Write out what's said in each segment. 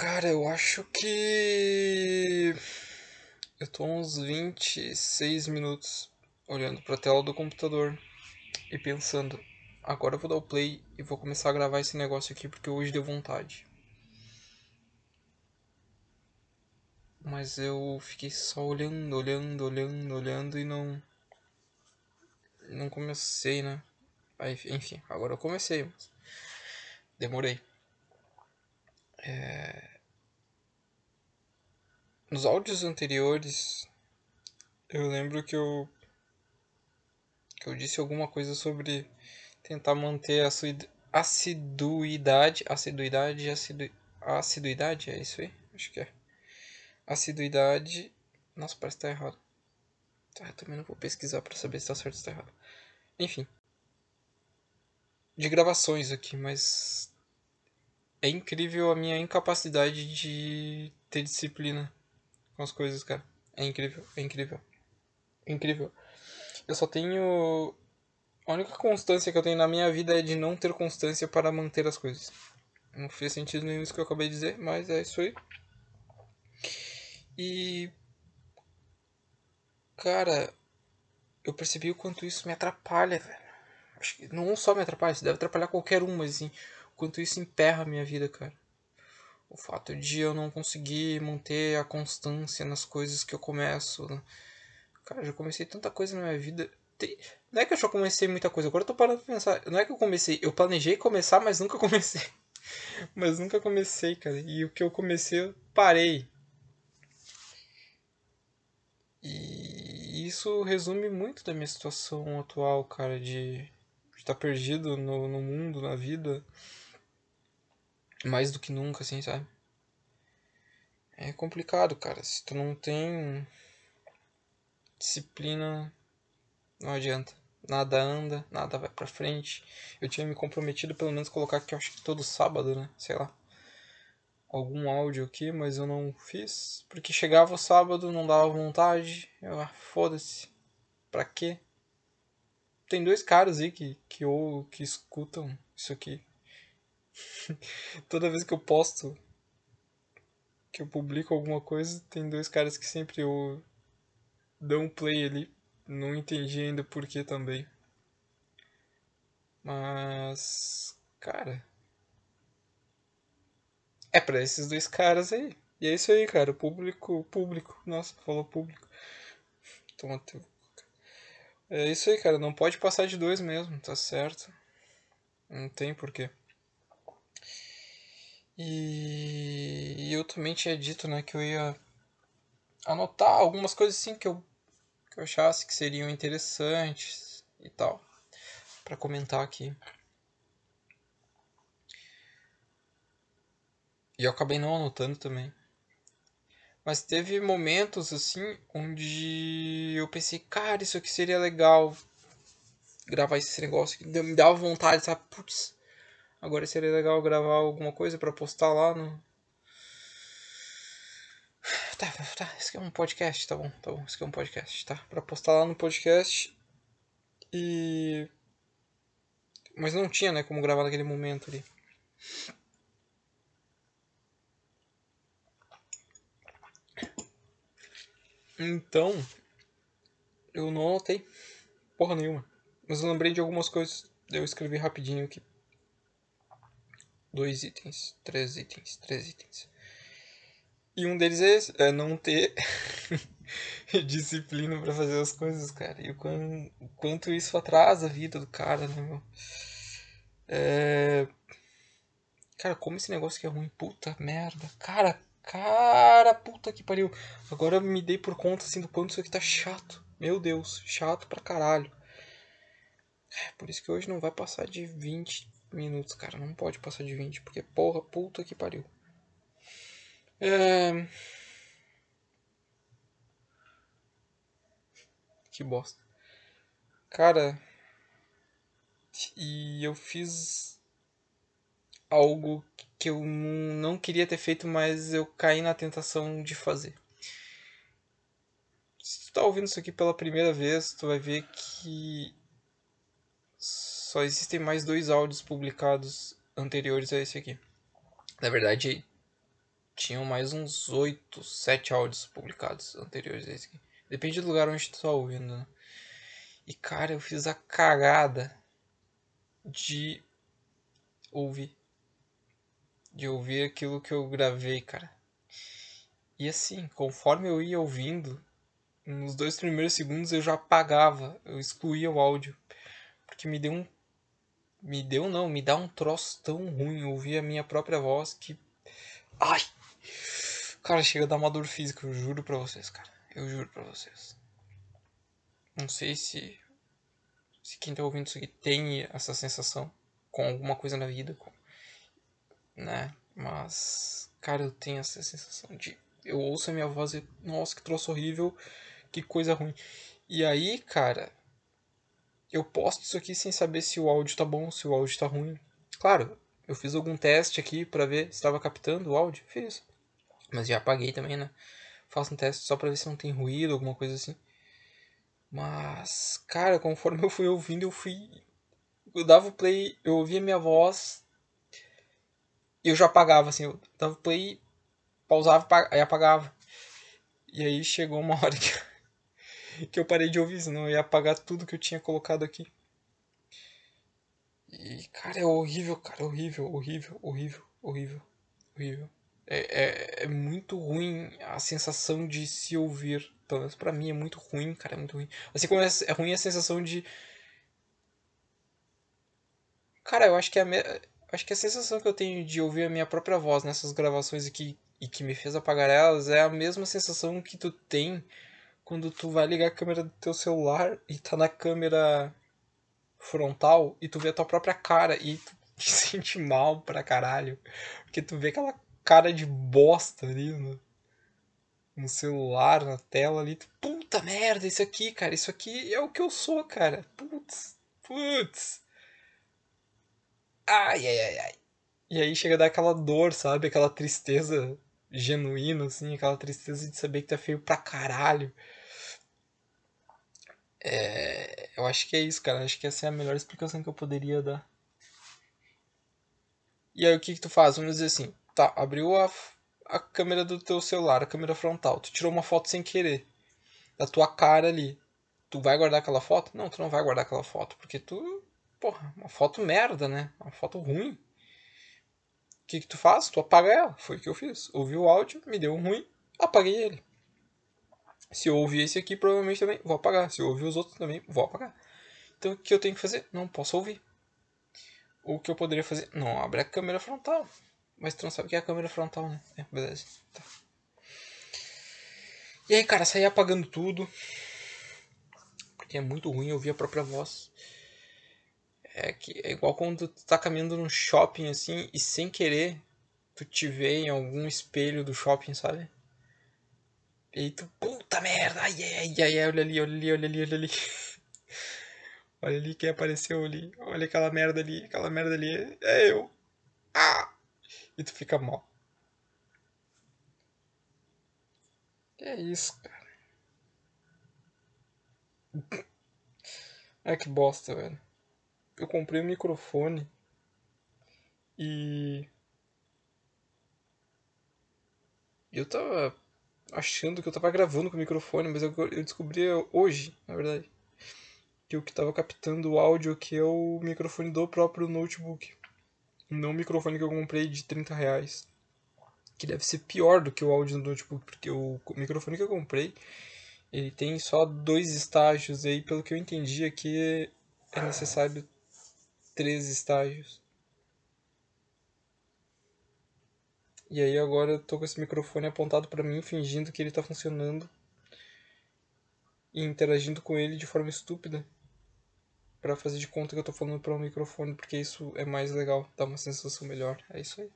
Cara, eu acho que. Eu tô uns 26 minutos olhando pra tela do computador e pensando. Agora eu vou dar o play e vou começar a gravar esse negócio aqui porque hoje deu vontade. Mas eu fiquei só olhando, olhando, olhando, olhando e não. Não comecei, né? Enfim, agora eu comecei, mas. Demorei. É... Nos áudios anteriores, eu lembro que eu que eu disse alguma coisa sobre tentar manter a sua assiduidade, assiduidade, assidu, assiduidade, é isso aí? Acho que é. Assiduidade. Nossa, parece que tá errado. Tá, eu também não vou pesquisar para saber se tá certo ou se tá errado. Enfim. De gravações aqui, mas é incrível a minha incapacidade de ter disciplina com as coisas, cara. É incrível, é incrível. É incrível. Eu só tenho. A única constância que eu tenho na minha vida é de não ter constância para manter as coisas. Não fez sentido nenhum isso que eu acabei de dizer, mas é isso aí. E. Cara, eu percebi o quanto isso me atrapalha, velho. Acho que não só me atrapalha, isso deve atrapalhar qualquer um, mas assim, quanto isso emperra a minha vida, cara. O fato de eu não conseguir manter a constância nas coisas que eu começo. Né? Cara, já comecei tanta coisa na minha vida. Não é que eu já comecei muita coisa, agora eu tô parando pra pensar. Não é que eu comecei, eu planejei começar, mas nunca comecei. mas nunca comecei, cara. E o que eu comecei, eu parei. E isso resume muito da minha situação atual, cara, de estar tá perdido no, no mundo, na vida. Mais do que nunca, assim, sabe? É complicado, cara. Se tu não tem disciplina, não adianta. Nada anda, nada vai pra frente. Eu tinha me comprometido pelo menos colocar aqui, acho que todo sábado, né? Sei lá. Algum áudio aqui, mas eu não fiz. Porque chegava o sábado, não dava vontade. Eu, ah, foda-se. Pra quê? Tem dois caras aí que, que, ou, que escutam isso aqui. Toda vez que eu posto, que eu publico alguma coisa, tem dois caras que sempre eu dão um play ali. Não entendi ainda por que também. Mas, cara, é para esses dois caras aí. E é isso aí, cara. Público, público. Nossa, falou público. Toma teu. É isso aí, cara. Não pode passar de dois mesmo, tá certo? Não tem porquê. E eu também tinha dito, né, que eu ia anotar algumas coisas assim que eu, que eu achasse que seriam interessantes e tal, para comentar aqui. E eu acabei não anotando também. Mas teve momentos assim onde eu pensei, cara, isso aqui seria legal gravar esse negócio me dava vontade, sabe? Putz, Agora seria legal gravar alguma coisa para postar lá no. Tá, tá, isso aqui é um podcast, tá bom, tá bom, isso aqui é um podcast, tá? Pra postar lá no podcast. E. Mas não tinha, né, como gravar naquele momento ali. Então, eu não anotei porra nenhuma. Mas eu lembrei de algumas coisas. Eu escrevi rapidinho aqui dois itens, três itens, três itens. E um deles é, esse, é não ter disciplina para fazer as coisas, cara. E o, quanto isso atrasa a vida do cara, né, meu? É... Cara, como esse negócio aqui é ruim, puta merda. Cara, cara, puta que pariu. Agora eu me dei por conta, assim, do quanto isso aqui tá chato. Meu Deus, chato pra caralho. É, por isso que hoje não vai passar de 20 minutos, cara. Não pode passar de 20, porque porra, puta que pariu. É... Que bosta. Cara, e eu fiz algo que eu não queria ter feito, mas eu caí na tentação de fazer. Se tu tá ouvindo isso aqui pela primeira vez, tu vai ver que só existem mais dois áudios publicados anteriores a esse aqui. Na verdade, tinham mais uns 8, 7 áudios publicados anteriores a esse aqui. Depende do lugar onde tu tá ouvindo, né? E cara, eu fiz a cagada de ouvir. De ouvir aquilo que eu gravei, cara. E assim, conforme eu ia ouvindo, nos dois primeiros segundos eu já apagava, eu excluía o áudio. Porque me deu um. Me deu não, me dá um troço tão ruim ouvir a minha própria voz que. Ai! Cara, chega a dar uma dor física, eu juro pra vocês, cara. Eu juro pra vocês. Não sei se. Se quem tá ouvindo isso aqui tem essa sensação com alguma coisa na vida, com, né? Mas, cara, eu tenho essa sensação de. Eu ouço a minha voz e. Nossa, que troço horrível, que coisa ruim. E aí, cara. Eu posto isso aqui sem saber se o áudio tá bom, se o áudio tá ruim. Claro, eu fiz algum teste aqui para ver se estava captando o áudio. Fiz. Mas já apaguei também, né? Faço um teste só pra ver se não tem ruído, alguma coisa assim. Mas, cara, conforme eu fui ouvindo, eu fui. Eu dava o play, eu ouvia minha voz. Eu já apagava, assim. Eu dava o play, pausava e apagava. E aí chegou uma hora que, que eu parei de ouvir, senão eu ia apagar tudo que eu tinha colocado aqui. E, cara, é horrível, cara, horrível, horrível, horrível, horrível, horrível. É, é, é muito ruim a sensação de se ouvir. Pelo menos pra mim é muito ruim, cara, é muito ruim. Assim como é, é ruim a sensação de. Cara, eu acho que é a me... acho que a sensação que eu tenho de ouvir a minha própria voz nessas gravações aqui e que me fez apagar elas é a mesma sensação que tu tem quando tu vai ligar a câmera do teu celular e tá na câmera frontal e tu vê a tua própria cara e tu te sente mal pra caralho. Porque tu vê aquela cara de bosta ali no, no celular, na tela ali. Tu, Puta merda, isso aqui, cara, isso aqui é o que eu sou, cara. Putz, putz. Ai, ai, ai, ai. E aí chega a dar aquela dor, sabe? Aquela tristeza genuína, assim, aquela tristeza de saber que tá feio pra caralho. É, eu acho que é isso, cara. Acho que essa é a melhor explicação que eu poderia dar. E aí o que que tu faz? Vamos dizer assim, tá, abriu a, a câmera do teu celular, a câmera frontal, tu tirou uma foto sem querer da tua cara ali. Tu vai guardar aquela foto? Não, tu não vai guardar aquela foto, porque tu, porra, uma foto merda, né? Uma foto ruim. O que que tu faz? Tu apaga ela. Foi o que eu fiz. Ouvi o áudio, me deu ruim, apaguei ele. Se eu ouvir esse aqui, provavelmente também vou apagar. Se eu ouvir os outros também, vou apagar. Então o que eu tenho que fazer? Não posso ouvir. O que eu poderia fazer? Não abre a câmera frontal. Mas tu não sabe o que é a câmera frontal, né? É, beleza. Tá. E aí, cara, saí apagando tudo. Porque é muito ruim ouvir a própria voz. É que é igual quando tu tá caminhando no shopping assim e sem querer tu te vê em algum espelho do shopping, sabe? E tu, puta merda, ai, ai, ai, ai, olha ali, olha ali, olha ali, olha ali. olha ali quem apareceu ali, olha aquela merda ali, aquela merda ali, é eu. Ah! E tu fica mal. É isso, cara. É que bosta, velho. Eu comprei um microfone e. Eu tava achando que eu tava gravando com o microfone, mas eu, eu descobri hoje, na verdade, que o que tava captando o áudio aqui é o microfone do próprio notebook. Não o microfone que eu comprei de 30 reais. Que deve ser pior do que o áudio do notebook, porque o microfone que eu comprei ele tem só dois estágios, e aí pelo que eu entendi aqui é necessário três estágios. E aí agora eu tô com esse microfone apontado para mim, fingindo que ele tá funcionando e interagindo com ele de forma estúpida para fazer de conta que eu tô falando para um microfone, porque isso é mais legal, dá uma sensação melhor. É isso aí.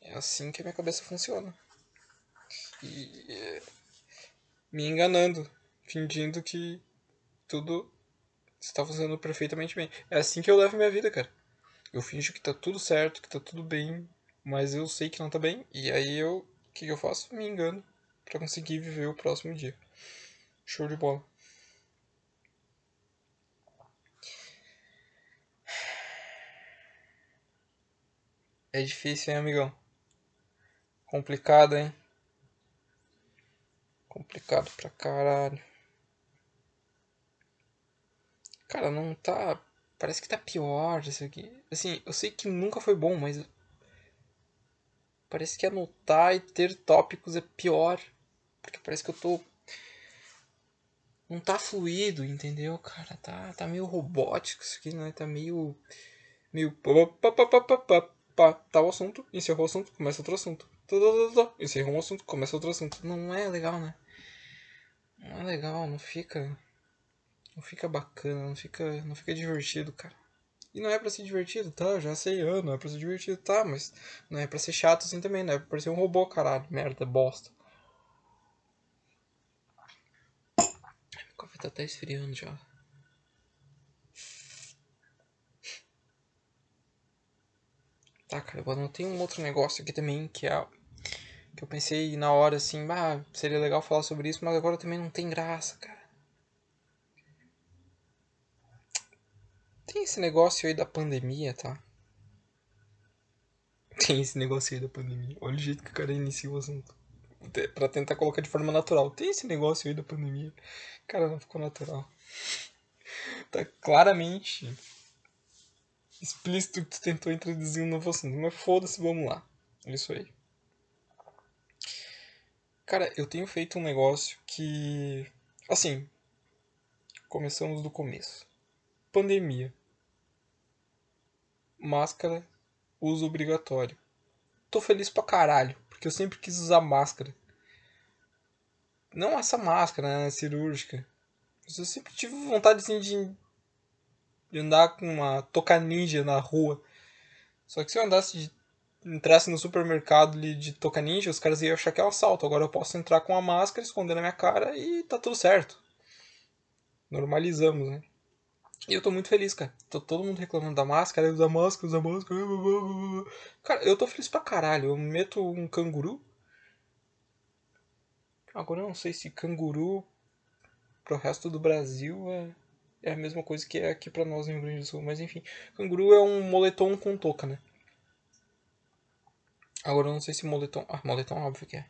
É assim que a minha cabeça funciona. E me enganando, fingindo que tudo está funcionando perfeitamente bem. É assim que eu levo minha vida, cara. Eu finjo que tá tudo certo, que tá tudo bem, mas eu sei que não tá bem, e aí eu. O que, que eu faço? Me engano para conseguir viver o próximo dia. Show de bola. É difícil, hein, amigão? Complicado, hein? Complicado pra caralho. Cara, não tá. Parece que tá pior isso aqui. Assim, eu sei que nunca foi bom, mas. Parece que anotar e ter tópicos é pior. Porque parece que eu tô. Não tá fluido, entendeu, cara? Tá, tá meio robótico isso aqui, né? Tá meio. Meio. Tá o assunto, encerrou o assunto, começa outro assunto. Encerrou um assunto, começa outro assunto. Não é legal, né? Não é legal, não fica. Não fica bacana, não fica, não fica divertido, cara. E não é pra ser divertido, tá? Já sei, ah, não é pra ser divertido, tá? Mas não é pra ser chato assim também, não é pra ser um robô, caralho. Merda, bosta. O café tá até esfriando já. Tá, cara, eu anotei um outro negócio aqui também, que é que eu pensei na hora assim, ah, seria legal falar sobre isso, mas agora também não tem graça, cara. Tem esse negócio aí da pandemia, tá? Tem esse negócio aí da pandemia. Olha o jeito que o cara inicia o assunto. Pra tentar colocar de forma natural. Tem esse negócio aí da pandemia. Cara, não ficou natural. Tá claramente explícito que tu tentou introduzir um novo assunto. Mas foda-se, vamos lá. É isso aí. Cara, eu tenho feito um negócio que. Assim. Começamos do começo. Pandemia. Máscara. Uso obrigatório. Tô feliz pra caralho. Porque eu sempre quis usar máscara. Não essa máscara, né? Cirúrgica. Mas eu sempre tive vontade assim, de, de andar com uma toca ninja na rua. Só que se eu andasse de entrasse no supermercado ali de Toca Ninja, os caras iam achar que é um assalto. Agora eu posso entrar com a máscara, esconder na minha cara e tá tudo certo. Normalizamos, né? E eu tô muito feliz, cara. Tô todo mundo reclamando da máscara, usa máscara, usa máscara. Cara, eu tô feliz pra caralho. Eu meto um canguru. Agora eu não sei se canguru pro resto do Brasil é, é a mesma coisa que é aqui pra nós no Rio Grande do Sul. Mas enfim, canguru é um moletom com touca, né? Agora eu não sei se moletom. Ah, moletom óbvio que é.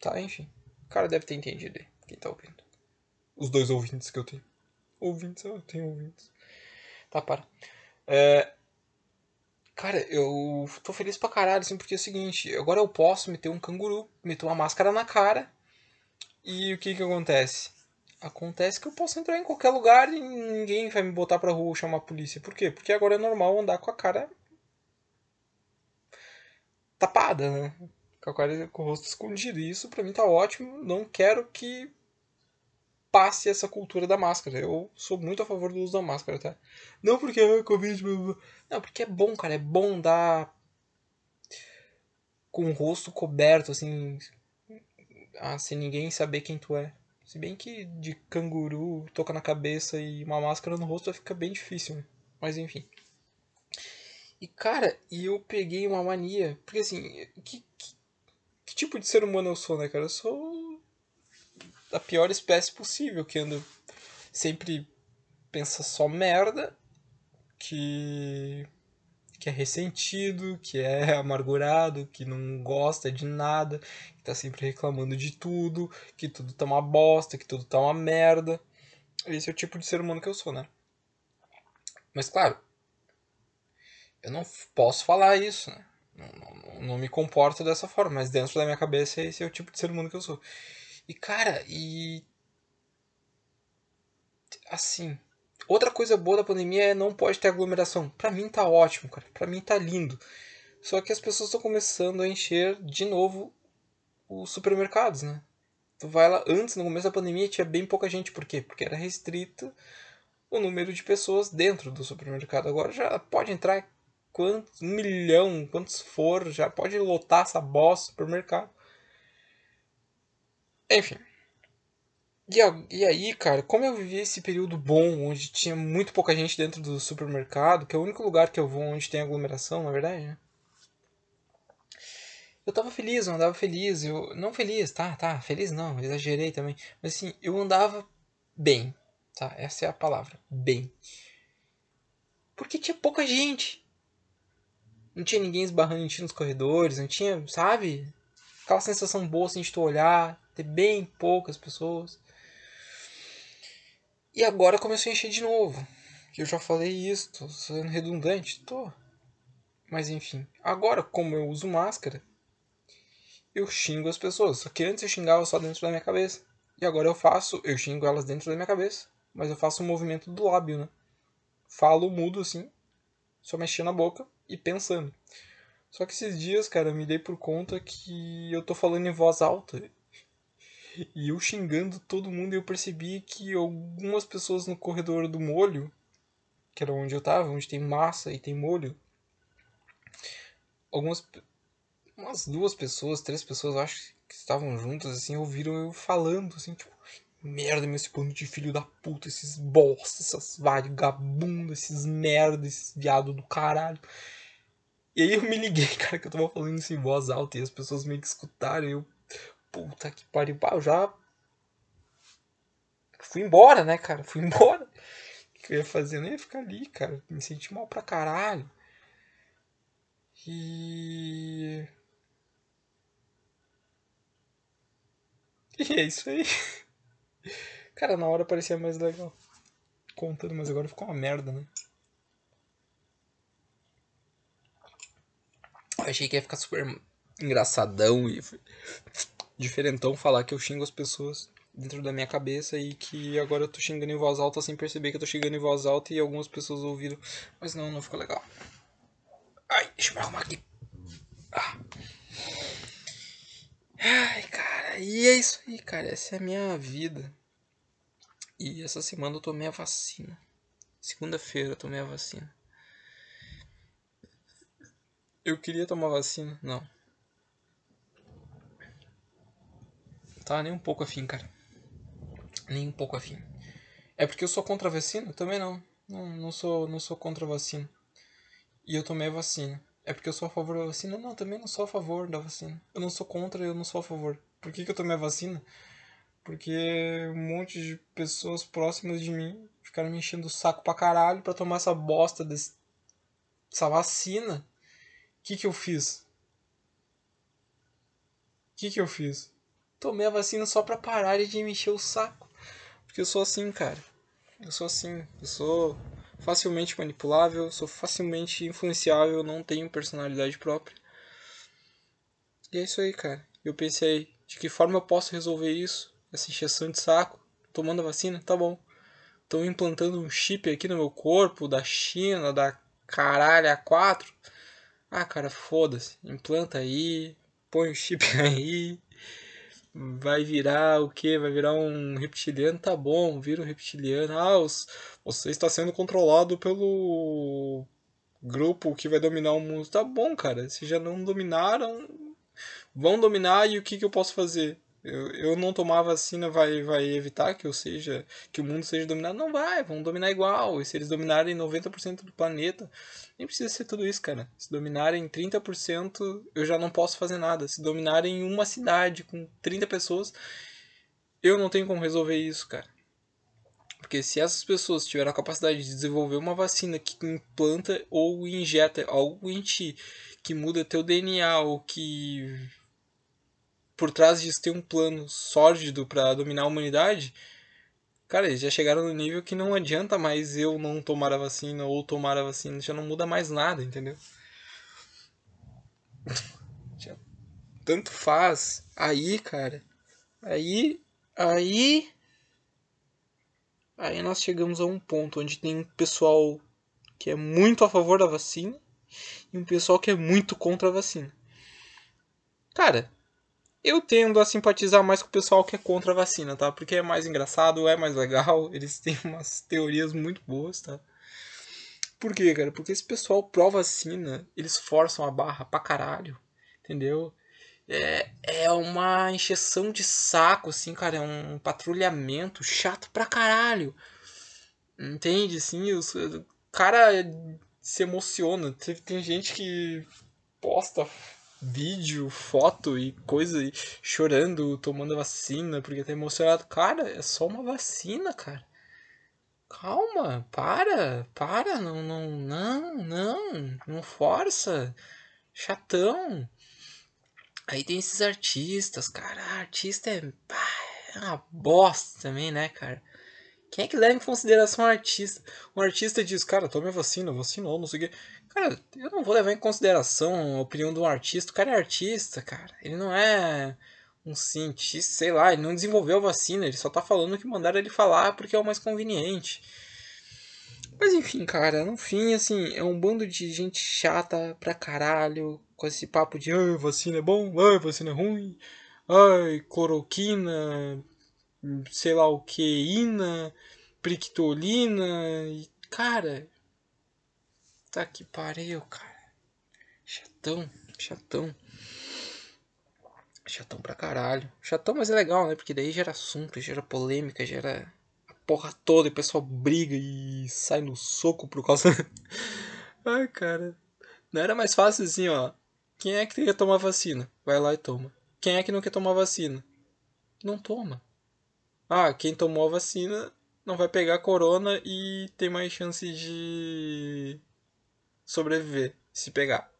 Tá, enfim. O cara deve ter entendido aí. Quem tá ouvindo. Os dois ouvintes que eu tenho. Ouvintes, eu tenho ouvintes. Tá, para. É... Cara, eu tô feliz pra caralho, assim, porque é o seguinte, agora eu posso meter um canguru, meter uma máscara na cara, e o que que acontece? Acontece que eu posso entrar em qualquer lugar e ninguém vai me botar pra rua ou chamar a polícia. Por quê? Porque agora é normal andar com a cara tapada, né? Com, a cara, com o rosto escondido. E isso pra mim tá ótimo. Não quero que passe essa cultura da máscara. Eu sou muito a favor do uso da máscara, tá? Não porque é Covid. Não, porque é bom, cara. É bom dar com o rosto coberto, assim. Ah, sem ninguém saber quem tu é. Se bem que de canguru, toca na cabeça e uma máscara no rosto fica bem difícil, né? Mas enfim. E cara, e eu peguei uma mania. Porque assim, que, que, que, tipo de ser humano eu sou, né, cara? Eu sou a pior espécie possível, que anda sempre pensa só merda, que que é ressentido, que é amargurado, que não gosta de nada, que tá sempre reclamando de tudo, que tudo tá uma bosta, que tudo tá uma merda. Esse é o tipo de ser humano que eu sou, né? Mas claro, eu não posso falar isso, né? Não, não, não, me comporto dessa forma, mas dentro da minha cabeça esse é o tipo de ser humano que eu sou. E cara, e. Assim. Outra coisa boa da pandemia é não pode ter aglomeração. Pra mim tá ótimo, cara. Pra mim tá lindo. Só que as pessoas estão começando a encher de novo os supermercados, né? Tu vai lá, antes, no começo da pandemia, tinha bem pouca gente. Por quê? Porque era restrito o número de pessoas dentro do supermercado. Agora já pode entrar quantos, um milhão, quantos for, já pode lotar essa bosta supermercado. Enfim. E, e aí, cara, como eu vivi esse período bom, onde tinha muito pouca gente dentro do supermercado, que é o único lugar que eu vou onde tem aglomeração, na verdade, né? Eu tava feliz, eu andava feliz, eu. Não feliz, tá, tá, feliz não, exagerei também. Mas assim, eu andava bem, tá? Essa é a palavra, bem. Porque tinha pouca gente. Não tinha ninguém esbarrando em ti nos corredores, não tinha, sabe? Aquela sensação boa assim de tu olhar, ter bem poucas pessoas. E agora começou a encher de novo. Eu já falei isso, tô sendo redundante, tô. Mas enfim, agora como eu uso máscara, eu xingo as pessoas. Só que antes eu xingava só dentro da minha cabeça. E agora eu faço, eu xingo elas dentro da minha cabeça. Mas eu faço um movimento do lábio, né? Falo mudo assim, só mexendo a boca e pensando. Só que esses dias, cara, eu me dei por conta que eu tô falando em voz alta. E eu xingando todo mundo eu percebi que algumas pessoas no corredor do molho, que era onde eu tava, onde tem massa e tem molho, algumas umas duas pessoas, três pessoas, acho que estavam juntas assim, ouviram eu falando assim, tipo, merda, meu esse bando de filho da puta, esses bosta, essas vagabundas, esses merda, esses viado do caralho. E aí eu me liguei, cara, que eu tava falando isso em voz alta e as pessoas meio que escutaram e eu puta que pariu, eu já fui embora, né, cara? Fui embora. O que eu ia fazer? Eu não ia ficar ali, cara. Me senti mal pra caralho. E. E é isso aí. Cara, na hora parecia mais legal. Contando, mas agora ficou uma merda, né? Eu achei que ia ficar super engraçadão e diferentão falar que eu xingo as pessoas dentro da minha cabeça e que agora eu tô xingando em voz alta sem perceber que eu tô xingando em voz alta e algumas pessoas ouviram. Mas não, não ficou legal. Ai, deixa eu me arrumar aqui. Ah. Ai, cara, e é isso aí, cara. Essa é a minha vida. E essa semana eu tomei a vacina. Segunda-feira eu tomei a vacina. Eu queria tomar vacina? Não. Tá nem um pouco afim, cara. Nem um pouco afim. É porque eu sou contra a vacina? Também não. Não, não sou, não sou contra a vacina. E eu tomei a vacina. É porque eu sou a favor da vacina? Não, também não sou a favor da vacina. Eu não sou contra, eu não sou a favor. Por que, que eu tomei a vacina? Porque um monte de pessoas próximas de mim ficaram me enchendo o saco pra caralho pra tomar essa bosta desse, dessa vacina. O que que eu fiz? O que que eu fiz? Tomei a vacina só pra parar de me encher o saco. Porque eu sou assim, cara. Eu sou assim. Eu sou facilmente manipulável, sou facilmente influenciável, não tenho personalidade própria. E é isso aí, cara. Eu pensei, de que forma eu posso resolver isso? Essa injeção de saco? Tomando a vacina? Tá bom. Estão implantando um chip aqui no meu corpo, da China, da caralho A4. Ah, cara, foda-se. Implanta aí, põe o chip aí vai virar o que? Vai virar um reptiliano? Tá bom, vira um reptiliano. Ah, os, você está sendo controlado pelo grupo que vai dominar o mundo. Tá bom, cara. Se já não dominaram, vão dominar e o que, que eu posso fazer? Eu, eu não tomar vacina vai, vai evitar que eu seja que o mundo seja dominado? Não vai, vão dominar igual. E se eles dominarem 90% do planeta, nem precisa ser tudo isso, cara. Se dominarem 30%, eu já não posso fazer nada. Se dominarem uma cidade com 30 pessoas, eu não tenho como resolver isso, cara. Porque se essas pessoas tiverem a capacidade de desenvolver uma vacina que implanta ou injeta algo em ti, que muda teu DNA ou que por trás disso tem um plano sórdido para dominar a humanidade, cara, eles já chegaram no nível que não adianta mais eu não tomar a vacina ou tomar a vacina, já não muda mais nada, entendeu? Tanto faz. Aí, cara, aí, aí, aí nós chegamos a um ponto onde tem um pessoal que é muito a favor da vacina e um pessoal que é muito contra a vacina. Cara, eu tendo a simpatizar mais com o pessoal que é contra a vacina, tá? Porque é mais engraçado, é mais legal, eles têm umas teorias muito boas, tá? Por quê, cara? Porque esse pessoal pró-vacina, eles forçam a barra pra caralho, entendeu? É, é uma encheção de saco, assim, cara, é um patrulhamento chato pra caralho. Entende? Os, o cara se emociona. Tem, tem gente que posta vídeo, foto e coisa, e chorando, tomando vacina, porque tá emocionado. Cara, é só uma vacina, cara. calma, para, para, não, não, não, não, não força, chatão. Aí tem esses artistas, cara, artista é, é uma bosta também, né, cara? Quem é que leva em consideração um artista? Um artista diz, cara, tome a vacina, vacinou, não sei o quê. Cara, eu não vou levar em consideração a opinião de um artista. O cara é artista, cara. Ele não é um cientista, sei lá, ele não desenvolveu a vacina, ele só tá falando que mandaram ele falar porque é o mais conveniente. Mas enfim, cara, no fim, assim, é um bando de gente chata pra caralho, com esse papo de ai, vacina é bom, ai, vacina é ruim, ai, cloroquina, sei lá o que, ina, prictolina, e, cara, tá que pariu, cara. Chatão, chatão. Chatão pra caralho. Chatão, mas é legal, né? Porque daí gera assunto, gera polêmica, gera a porra toda e o pessoal briga e sai no soco por causa. Ai, cara. Não era mais fácil assim, ó. Quem é que quer tomar vacina? Vai lá e toma. Quem é que não quer tomar vacina? Não toma. Ah, quem tomou a vacina não vai pegar corona e tem mais chance de sobreviver se pegar.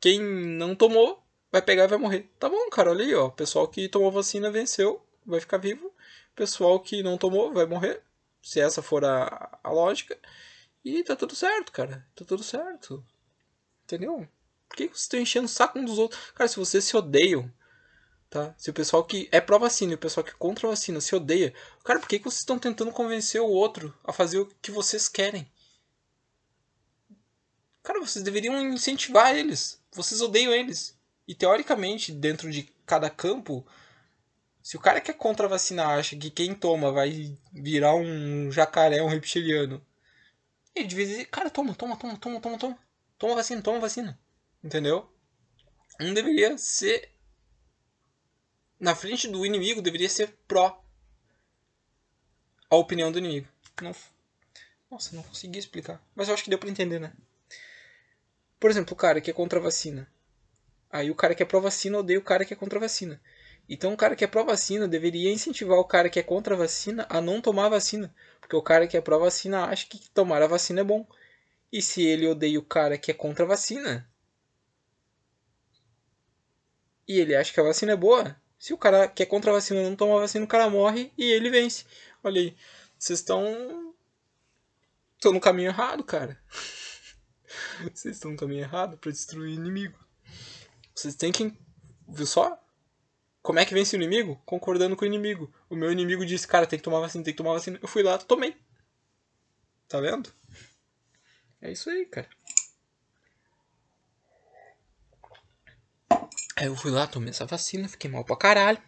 Quem não tomou vai pegar e vai morrer. Tá bom, cara, olha aí, ó. Pessoal que tomou vacina venceu, vai ficar vivo. Pessoal que não tomou vai morrer, se essa for a, a lógica. E tá tudo certo, cara. Tá tudo certo. Entendeu? Por que vocês estão enchendo o saco um dos outros? Cara, se vocês se odeiam, tá? Se o pessoal que é pró-vacina e o pessoal que é contra a vacina se odeia, cara, por que vocês estão tentando convencer o outro a fazer o que vocês querem? Cara, vocês deveriam incentivar eles. Vocês odeiam eles. E teoricamente, dentro de cada campo, se o cara que é contra a vacina acha que quem toma vai virar um jacaré, um reptiliano, ele devia dizer, cara, toma, toma, toma, toma, toma, toma. Toma vacina, toma vacina. Entendeu? Um deveria ser. Na frente do inimigo, deveria ser pró a opinião do inimigo. Não... Nossa, não consegui explicar. Mas eu acho que deu pra entender, né? Por exemplo, o cara que é contra a vacina. Aí o cara que é pró-vacina odeia o cara que é contra a vacina. Então o cara que é pró-vacina deveria incentivar o cara que é contra a vacina a não tomar a vacina. Porque o cara que é pró-vacina acha que tomar a vacina é bom. E se ele odeia o cara que é contra a vacina. E ele acha que a vacina é boa. Se o cara que é contra a vacina não toma a vacina, o cara morre e ele vence. Olha aí. Vocês estão. Estão no caminho errado, cara. Vocês estão no caminho errado para destruir inimigo. Vocês têm que. Viu só? Como é que vence o inimigo? Concordando com o inimigo. O meu inimigo disse, cara, tem que tomar vacina, tem que tomar vacina. Eu fui lá, tomei. Tá vendo? É isso aí, cara. Aí eu fui lá, tomei essa vacina, fiquei mal pra caralho.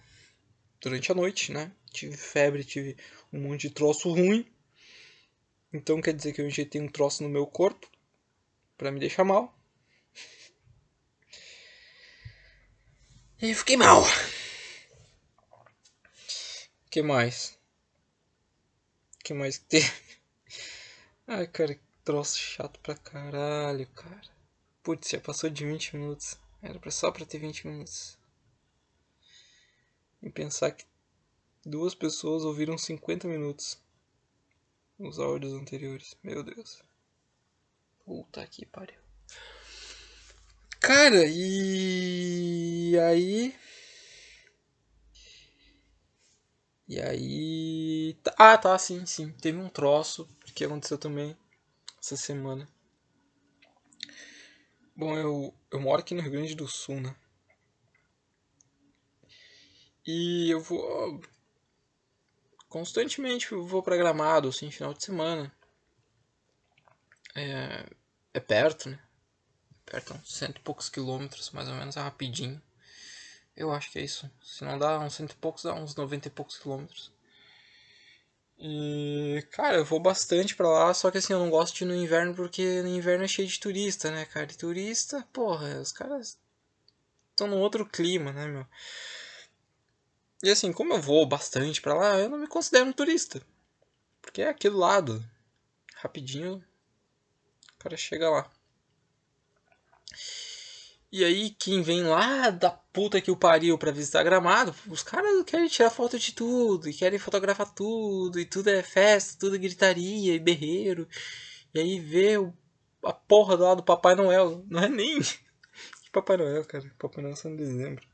Durante a noite, né? Tive febre, tive um monte de troço ruim. Então quer dizer que eu injetei um troço no meu corpo para me deixar mal. E fiquei mal. que mais? que mais que teve? Ai, cara, que troço chato pra caralho, cara. Putz, já passou de 20 minutos. Era só pra ter 20 minutos. E pensar que duas pessoas ouviram 50 minutos nos áudios anteriores. Meu Deus. Puta que pariu. Cara, e aí. E aí. Ah, tá, sim, sim. Teve um troço que aconteceu também essa semana. Bom, eu, eu moro aqui no Rio Grande do Sul, né? E eu vou. Constantemente eu vou pra Gramado, assim, final de semana. É, é perto, né? perto, uns cento e poucos quilômetros, mais ou menos, é rapidinho. Eu acho que é isso. Se não dá uns cento e poucos, dá uns noventa e poucos quilômetros. E, cara, eu vou bastante pra lá, só que assim, eu não gosto de ir no inverno porque no inverno é cheio de turista, né, cara? E turista, porra, os caras estão num outro clima, né, meu? E assim, como eu vou bastante pra lá, eu não me considero um turista. Porque é aqui do lado. Rapidinho, o cara chega lá. E aí, quem vem lá da puta que o pariu pra visitar Gramado, os caras querem tirar foto de tudo, e querem fotografar tudo, e tudo é festa, tudo é gritaria e berreiro. E aí vê o, a porra do lado do Papai Noel. Não é nem. Que Papai Noel, cara? Papai Noel só em dezembro.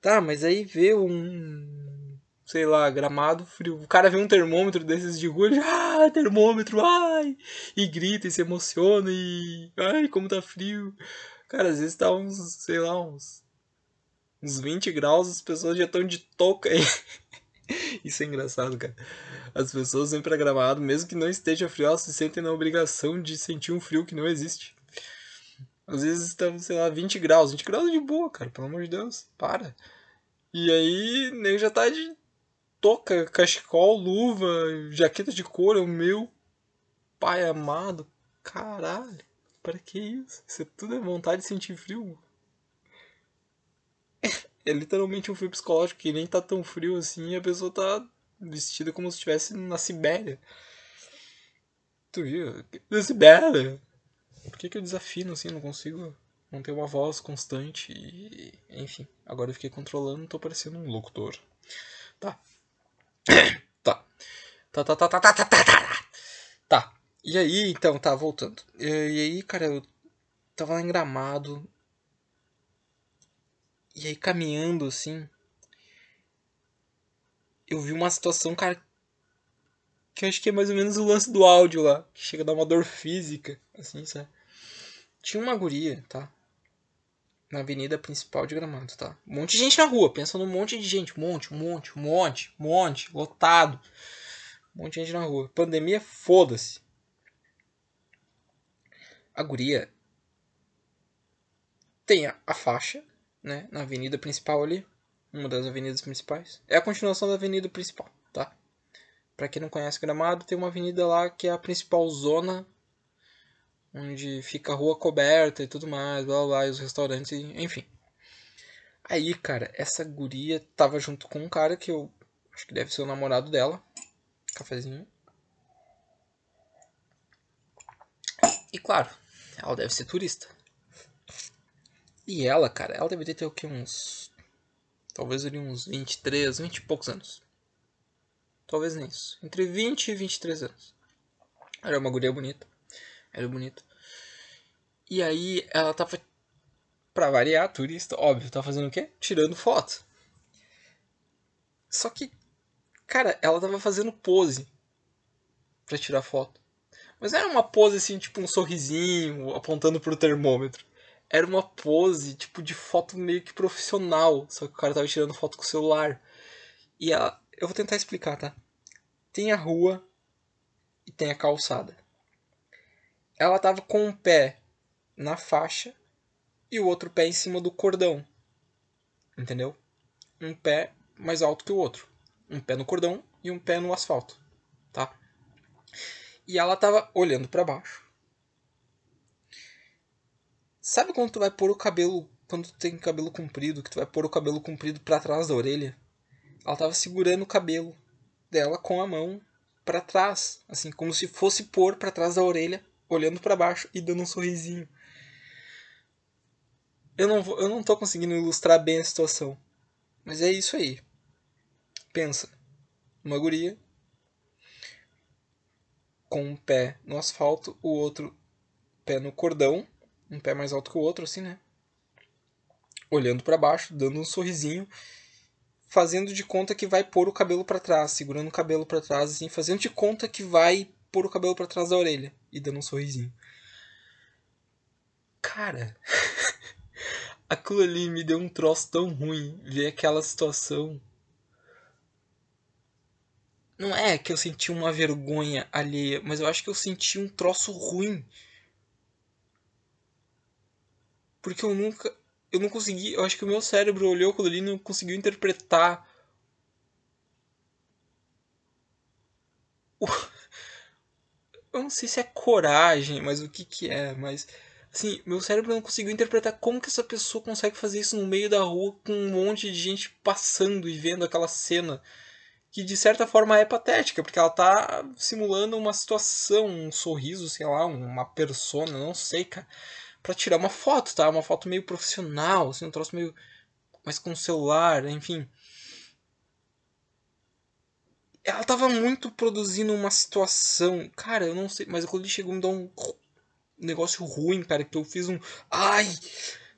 Tá, mas aí vê um. Sei lá, gramado frio. O cara vê um termômetro desses de rua, ele, ah, termômetro, ai! E grita e se emociona e. Ai, como tá frio. Cara, às vezes tá uns, sei lá, uns. Uns 20 graus, as pessoas já estão de touca aí. Isso é engraçado, cara. As pessoas vêm pra mesmo que não esteja frio, elas se sentem na obrigação de sentir um frio que não existe. Às vezes está, sei lá, 20 graus. 20 graus é de boa, cara, pelo amor de Deus. Para. E aí, nem já tá de touca, cachecol, luva, jaqueta de couro, é o meu pai amado. Caralho. Para que isso? Isso é tudo é vontade de sentir frio. É literalmente um frio psicológico que nem tá tão frio assim e a pessoa tá vestida como se estivesse na Sibéria. Tu viu? Na Sibéria! Por que, que eu desafino assim? Não consigo manter uma voz constante e. Enfim, agora eu fiquei controlando, tô parecendo um locutor. Tá. tá. Tá, tá, tá, tá, tá, tá, tá, tá. Tá. E aí, então, tá, voltando. E, e aí, cara, eu tava lá em Gramado. E aí, caminhando, assim. Eu vi uma situação, cara. Que eu acho que é mais ou menos o lance do áudio lá. Que chega a dar uma dor física, assim, sabe? Tinha uma guria, tá? Na avenida principal de Gramado, tá? Um monte de gente na rua. Pensa num monte de gente. Um monte, um monte, um monte, um monte. Lotado. Um monte de gente na rua. Pandemia, foda-se a guria tem a, a faixa, né, na avenida principal ali, uma das avenidas principais. É a continuação da avenida principal, tá? Para quem não conhece Gramado, tem uma avenida lá que é a principal zona onde fica a rua coberta e tudo mais, blá blá, blá e os restaurantes, enfim. Aí, cara, essa guria tava junto com um cara que eu acho que deve ser o namorado dela. Cafezinho. E claro, ela deve ser turista. E ela, cara, ela deve ter o que uns. Talvez ali uns 23, 20 e poucos anos. Talvez nem isso. Entre 20 e 23 anos. Era uma guria bonita. Era bonita. E aí ela tava. Pra variar, turista, óbvio, tava fazendo o quê? Tirando foto. Só que, cara, ela tava fazendo pose pra tirar foto. Mas não era uma pose assim, tipo um sorrisinho, apontando pro termômetro. Era uma pose, tipo, de foto meio que profissional. Só que o cara tava tirando foto com o celular. E ela. Eu vou tentar explicar, tá? Tem a rua e tem a calçada. Ela tava com um pé na faixa e o outro pé em cima do cordão. Entendeu? Um pé mais alto que o outro. Um pé no cordão e um pé no asfalto. Tá? E ela tava olhando para baixo. Sabe quando tu vai pôr o cabelo, quando tu tem cabelo comprido, que tu vai pôr o cabelo comprido para trás da orelha? Ela tava segurando o cabelo dela com a mão para trás, assim, como se fosse pôr para trás da orelha, olhando para baixo e dando um sorrisinho. Eu não, vou, eu não tô conseguindo ilustrar bem a situação. Mas é isso aí. Pensa. Uma guria com um pé no asfalto, o outro pé no cordão, um pé mais alto que o outro, assim, né? Olhando para baixo, dando um sorrisinho, fazendo de conta que vai pôr o cabelo para trás, segurando o cabelo para trás, assim, fazendo de conta que vai pôr o cabelo para trás da orelha e dando um sorrisinho. Cara, aquilo ali me deu um troço tão ruim ver aquela situação não é que eu senti uma vergonha alheia, mas eu acho que eu senti um troço ruim. Porque eu nunca. Eu não consegui. Eu acho que o meu cérebro olhou aquilo ali e não conseguiu interpretar. O... Eu não sei se é coragem, mas o que que é, mas. Assim, meu cérebro não conseguiu interpretar como que essa pessoa consegue fazer isso no meio da rua com um monte de gente passando e vendo aquela cena que de certa forma é patética, porque ela tá simulando uma situação, um sorriso, sei lá, uma persona, não sei, cara. para tirar uma foto, tá? Uma foto meio profissional, assim, um troço meio mais com celular, enfim. Ela tava muito produzindo uma situação, cara, eu não sei, mas quando ele chegou me dar um negócio ruim, cara, que eu fiz um ai,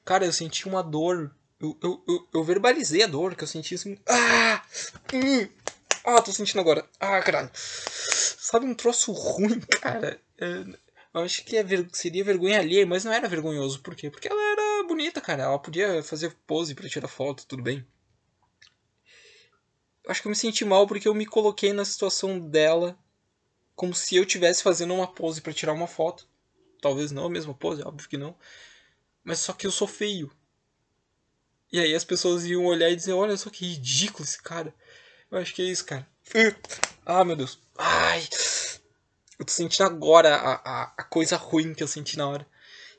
cara, eu senti uma dor. Eu, eu, eu, eu verbalizei a dor que eu senti assim. Ah! Hum, ah, tô sentindo agora. Ah, caralho. Sabe um troço ruim, cara? Eu acho que é seria vergonha alheia, mas não era vergonhoso. Por quê? Porque ela era bonita, cara. Ela podia fazer pose para tirar foto, tudo bem. Eu acho que eu me senti mal porque eu me coloquei na situação dela como se eu tivesse fazendo uma pose para tirar uma foto. Talvez não a mesma pose, óbvio que não. Mas só que eu sou feio. E aí as pessoas iam olhar e dizer, olha só que ridículo esse cara. Eu acho que é isso, cara. Ah, meu Deus. Ai. Eu tô sentindo agora a, a, a coisa ruim que eu senti na hora.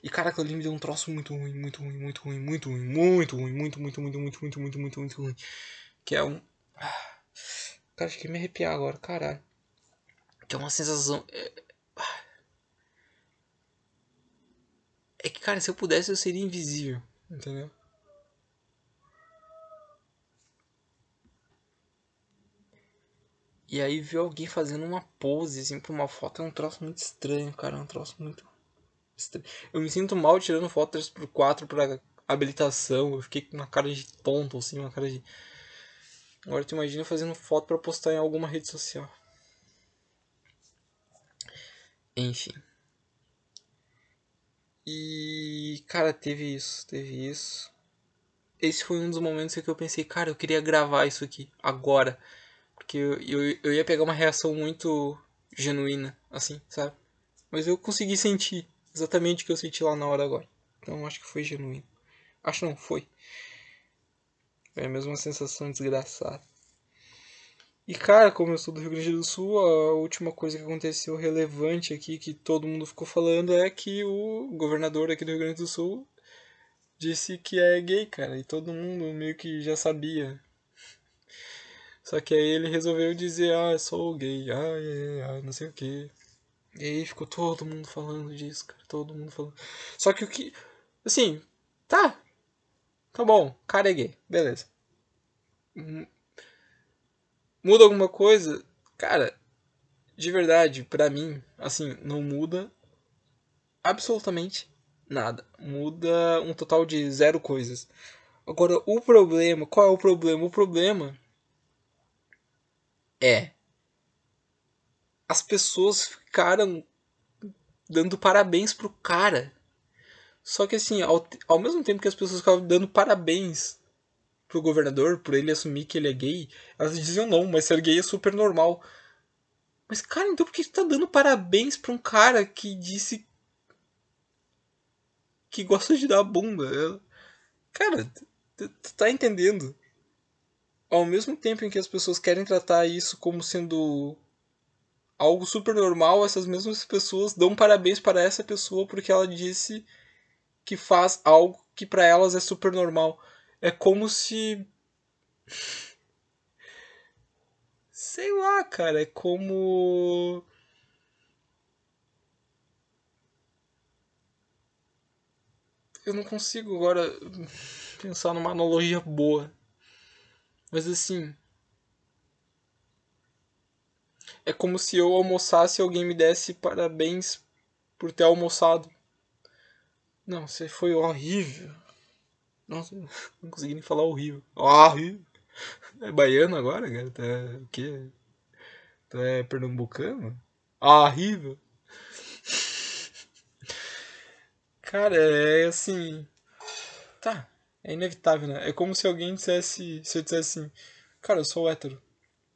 E cara, aquilo ali me deu um troço muito ruim, muito ruim, muito ruim, muito ruim, muito ruim, muito, muito, muito, muito, muito, muito, muito, muito ruim. Que é um. Cara, acho que me arrepiar agora, caralho. Que é uma sensação. É que, cara, se eu pudesse eu seria invisível, entendeu? E aí ver alguém fazendo uma pose, assim, pra uma foto é um troço muito estranho, cara. É um troço muito estranho. Eu me sinto mal tirando foto 3x4 pra habilitação. Eu fiquei com uma cara de tonto, assim, uma cara de. Agora tu imagina fazendo foto pra postar em alguma rede social. Enfim. E, cara, teve isso, teve isso. Esse foi um dos momentos em que eu pensei, cara, eu queria gravar isso aqui, agora. Porque eu, eu, eu ia pegar uma reação muito genuína, assim, sabe? Mas eu consegui sentir exatamente o que eu senti lá na hora agora. Então acho que foi genuíno. Acho não, foi. Foi a mesma sensação desgraçada. E cara, como eu sou do Rio Grande do Sul, a última coisa que aconteceu relevante aqui, que todo mundo ficou falando, é que o governador aqui do Rio Grande do Sul disse que é gay, cara. E todo mundo meio que já sabia. Só que aí ele resolveu dizer, ah, sou gay, ai, ai, ai, não sei o que. E aí ficou todo mundo falando disso, cara, todo mundo falando. Só que o que. Assim, tá. Tá bom, cara é gay, beleza. Muda alguma coisa? Cara, de verdade, pra mim, assim, não muda absolutamente nada. Muda um total de zero coisas. Agora, o problema, qual é o problema? O problema é. As pessoas ficaram dando parabéns pro cara. Só que assim, ao, ao mesmo tempo que as pessoas ficavam dando parabéns pro governador, por ele assumir que ele é gay, elas diziam não, mas ser gay é super normal. Mas, cara, então por que tu tá dando parabéns pra um cara que disse que gosta de dar bunda? Cara, tu tá entendendo? Ao mesmo tempo em que as pessoas querem tratar isso como sendo algo super normal, essas mesmas pessoas dão parabéns para essa pessoa porque ela disse que faz algo que para elas é super normal. É como se sei lá, cara, é como eu não consigo agora pensar numa analogia boa. Mas assim. É como se eu almoçasse e alguém me desse parabéns por ter almoçado. Não, você foi horrível. Nossa, não consegui nem falar horrível. Horrível. É baiano agora, cara? Tá, o quê? Tu é pernambucano? Horrível. Cara, é assim. Tá. É inevitável, né? É como se alguém dissesse. Se eu dissesse assim, cara, eu sou hétero.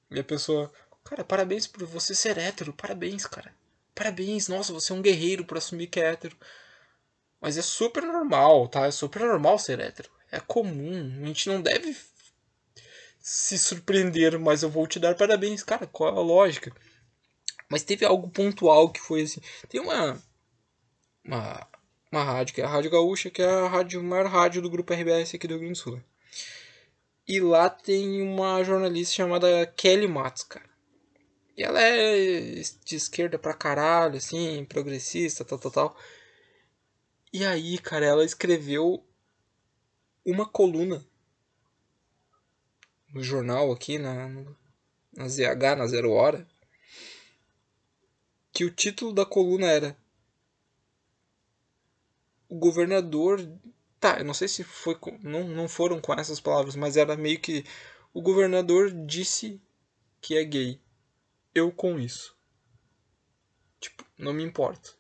E a pessoa, cara, parabéns por você ser hétero. Parabéns, cara. Parabéns, nossa, você é um guerreiro por assumir que é hétero. Mas é super normal, tá? É super normal ser hétero. É comum. A gente não deve se surpreender, mas eu vou te dar parabéns. Cara, qual a lógica? Mas teve algo pontual que foi assim. Tem uma. Uma uma rádio, que é a Rádio Gaúcha, que é a rádio, maior rádio do grupo RBS aqui do Rio Grande do Sul. E lá tem uma jornalista chamada Kelly Matos, cara. E ela é de esquerda pra caralho, assim, progressista, tal, tal, tal. E aí, cara, ela escreveu uma coluna no jornal aqui, na, na ZH, na Zero Hora, que o título da coluna era O governador. Tá, eu não sei se foi. Com, não, não foram com essas palavras, mas era meio que. O governador disse que é gay. Eu com isso. Tipo, não me importa.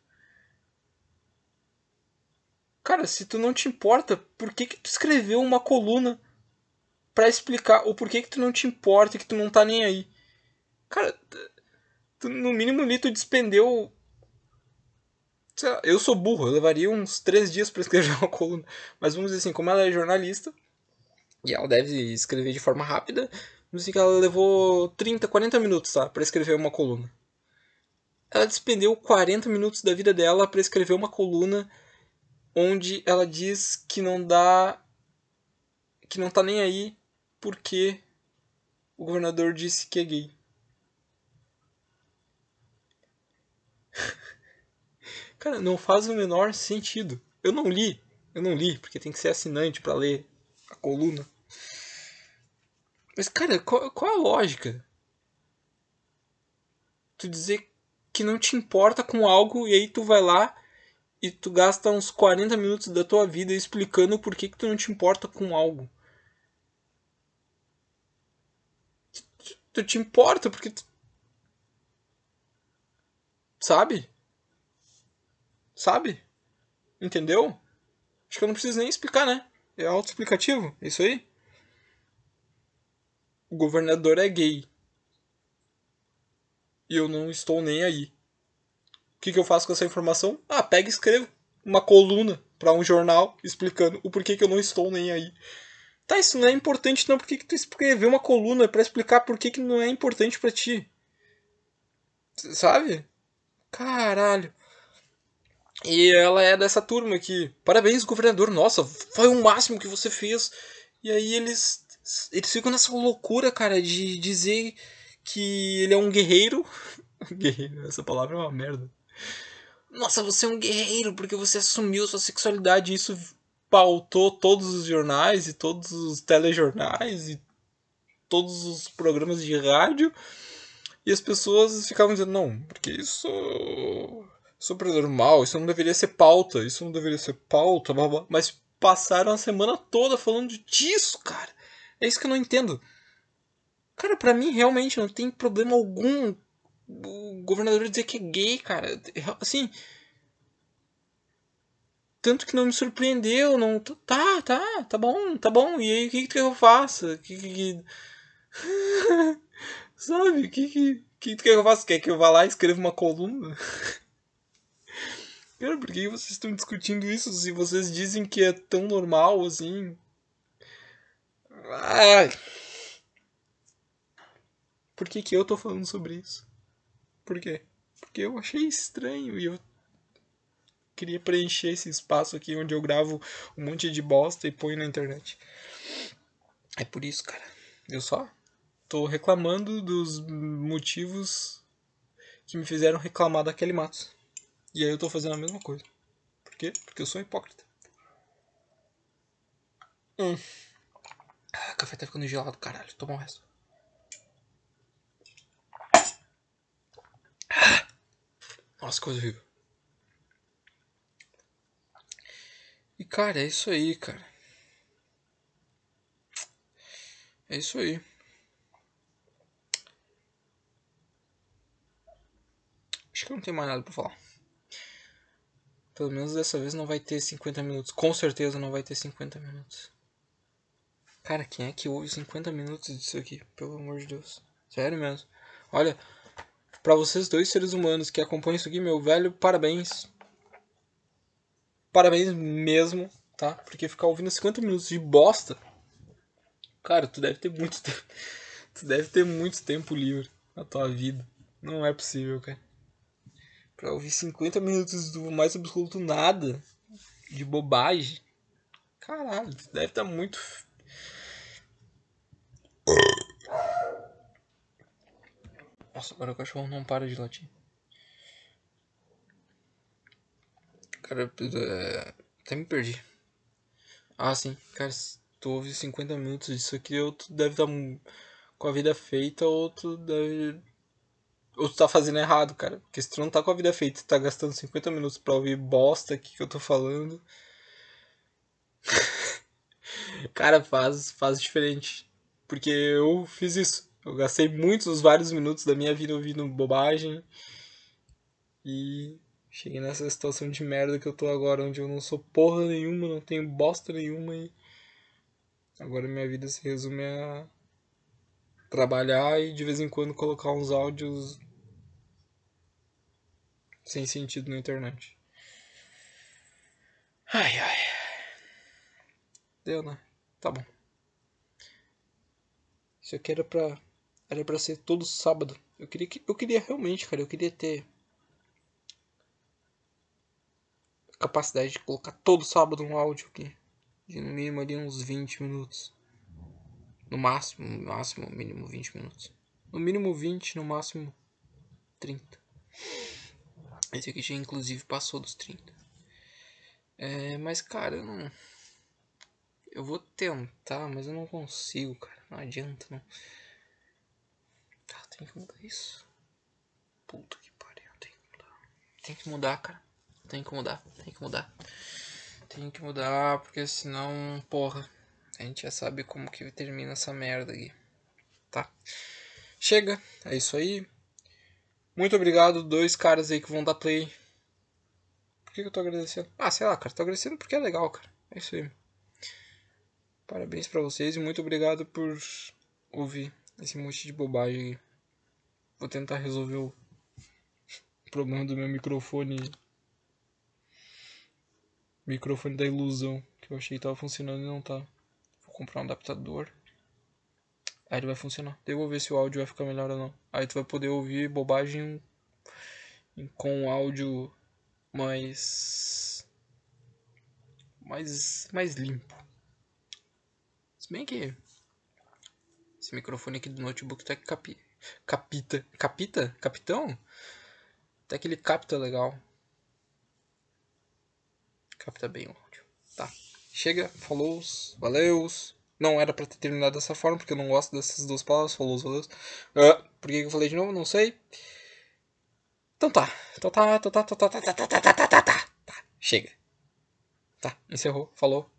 Cara, se tu não te importa, por que que tu escreveu uma coluna para explicar o porquê que tu não te importa, que tu não tá nem aí? Cara, tu, no mínimo ali tu despendeu Lá, eu sou burro, eu levaria uns três dias para escrever uma coluna. Mas vamos dizer assim, como ela é jornalista, e ela deve escrever de forma rápida, vamos dizer que ela levou 30, 40 minutos tá, para escrever uma coluna. Ela despendeu 40 minutos da vida dela para escrever uma coluna onde ela diz que não dá que não tá nem aí porque o governador disse que é gay. Cara, não faz o menor sentido. Eu não li, eu não li, porque tem que ser assinante para ler a coluna. Mas, cara, qual, qual a lógica? Tu dizer que não te importa com algo e aí tu vai lá e tu gasta uns 40 minutos da tua vida explicando por que, que tu não te importa com algo. Tu, tu te importa porque tu. Sabe? Sabe? Entendeu? Acho que eu não preciso nem explicar, né? É autoexplicativo, é isso aí. O governador é gay. E eu não estou nem aí. O que, que eu faço com essa informação? Ah, pega e escrevo uma coluna para um jornal explicando o porquê que eu não estou nem aí. Tá, isso não é importante não. Por que, que tu escreveu uma coluna para explicar por que, que não é importante para ti? Sabe? Caralho. E ela é dessa turma aqui. Parabéns, governador. Nossa, foi o máximo que você fez. E aí eles eles ficam nessa loucura, cara, de dizer que ele é um guerreiro. guerreiro, essa palavra é uma merda. Nossa, você é um guerreiro porque você assumiu sua sexualidade. Isso pautou todos os jornais e todos os telejornais e todos os programas de rádio. E as pessoas ficavam dizendo, não, porque isso super normal, isso não deveria ser pauta, isso não deveria ser pauta, blá, blá. mas passaram a semana toda falando disso, cara. É isso que eu não entendo. Cara, para mim realmente não tem problema algum o governador dizer que é gay, cara. Assim. Tanto que não me surpreendeu, não. Tá, tá, tá bom, tá bom. E aí o que, que eu faço? Que, que, que... Sabe? O que, que, que, que eu faço? Quer que eu vá lá e escreva uma coluna? Cara, por que vocês estão discutindo isso se vocês dizem que é tão normal assim? Ai. Por que, que eu tô falando sobre isso? Por quê? Porque eu achei estranho e eu queria preencher esse espaço aqui onde eu gravo um monte de bosta e ponho na internet. É por isso, cara. Eu só tô reclamando dos motivos que me fizeram reclamar daquele Matos. E aí eu tô fazendo a mesma coisa. Por quê? Porque eu sou hipócrita. Hum. Ah, café tá ficando gelado, caralho. Toma o resto. Nossa, coisa horrível. E cara, é isso aí, cara. É isso aí. Acho que não tem mais nada pra falar. Pelo menos dessa vez não vai ter 50 minutos. Com certeza não vai ter 50 minutos. Cara, quem é que ouve 50 minutos disso aqui? Pelo amor de Deus. Sério mesmo. Olha, para vocês dois seres humanos que acompanham isso aqui, meu velho, parabéns. Parabéns mesmo, tá? Porque ficar ouvindo 50 minutos de bosta. Cara, tu deve ter muito tempo. Tu deve ter muito tempo livre na tua vida. Não é possível, cara. Pra ouvir 50 minutos do mais absoluto nada. De bobagem. Caralho, deve estar tá muito Nossa, agora o cachorro não para de latir. Cara, é... até me perdi. Ah, sim. Cara, se tu ouve 50 minutos disso aqui, ou tu deve estar com a vida feita, ou tu deve. Ou tu tá fazendo errado, cara. Porque se tu não tá com a vida feita, tu tá gastando 50 minutos pra ouvir bosta aqui que eu tô falando. cara, faz, faz diferente. Porque eu fiz isso. Eu gastei muitos, vários minutos da minha vida ouvindo bobagem. E cheguei nessa situação de merda que eu tô agora, onde eu não sou porra nenhuma, não tenho bosta nenhuma e. Agora minha vida se resume a trabalhar e de vez em quando colocar uns áudios sem sentido na internet. Ai ai. Deu, né? Tá bom. Isso aqui era pra. Era pra ser todo sábado. Eu queria que. Eu queria realmente, cara, eu queria ter. Capacidade de colocar todo sábado um áudio aqui. De no mínimo ali uns 20 minutos. No máximo, no máximo, mínimo 20 minutos. No mínimo 20, no máximo 30. Esse aqui já inclusive passou dos 30. É, mas cara, eu não. Eu vou tentar, mas eu não consigo, cara. Não adianta, não. Tá, tem que mudar isso. Puta que pariu, tem que mudar. Tem que mudar, cara. Tem que mudar, tem que mudar. Tem que mudar, porque senão, porra, a gente já sabe como que termina essa merda aqui. Tá? Chega, é isso aí. Muito obrigado, dois caras aí que vão dar play. Por que, que eu tô agradecendo? Ah, sei lá, cara, tô agradecendo porque é legal, cara. É isso aí. Parabéns para vocês e muito obrigado por ouvir esse monte de bobagem aí. Vou tentar resolver o problema do meu microfone. Microfone da ilusão. Que eu achei que tava funcionando e não tá. Vou comprar um adaptador. Aí ele vai funcionar. Daí eu vou ver se o áudio vai ficar melhor ou não. Aí tu vai poder ouvir bobagem com áudio mais. mais. mais limpo. Se bem que esse microfone aqui do notebook tá que capi, capita. Capita? Capitão? Até que ele capta legal. Capta bem o áudio. Tá. Chega, falou, valeus. Não era pra ter terminado dessa forma, porque eu não gosto dessas duas palavras. Falou, valeus. Uh, por que eu falei de novo? Não sei. Então tá. Então tá, então tá, então tá, tá, tá, tá, tá, tá, tá, tá. Chega. Tá, encerrou. Falou.